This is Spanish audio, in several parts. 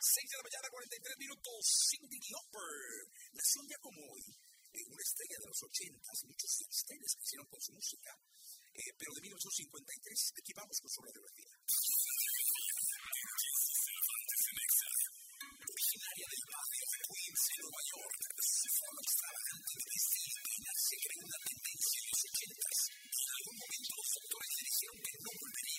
6 de la mañana, 43 minutos, Cindy Lauper nació un día como hoy, eh, una estrella de los 80, muchos estrellas que hicieron con su música, eh, pero de 1953, aquí vamos con su radiografía. Originaria del barrio de Queens, en Nueva York, se forma extravagante de vestir y nace creó una tendencia en los 80 En algún momento los autores le dijeron que no volvería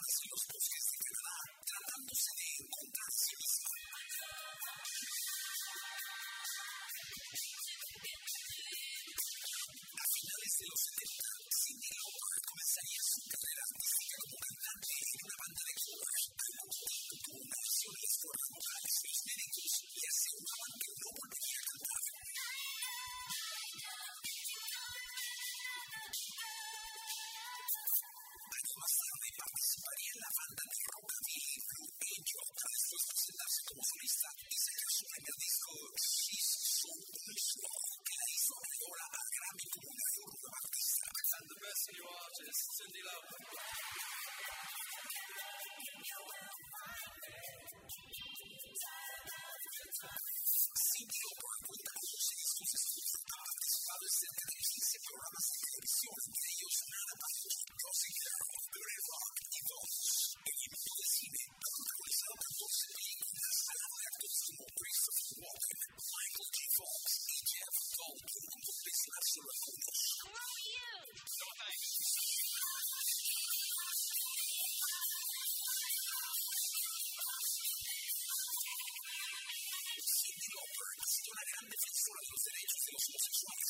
私のスポーツです。Cindy Lauper. foram os direitos dos homossexuais.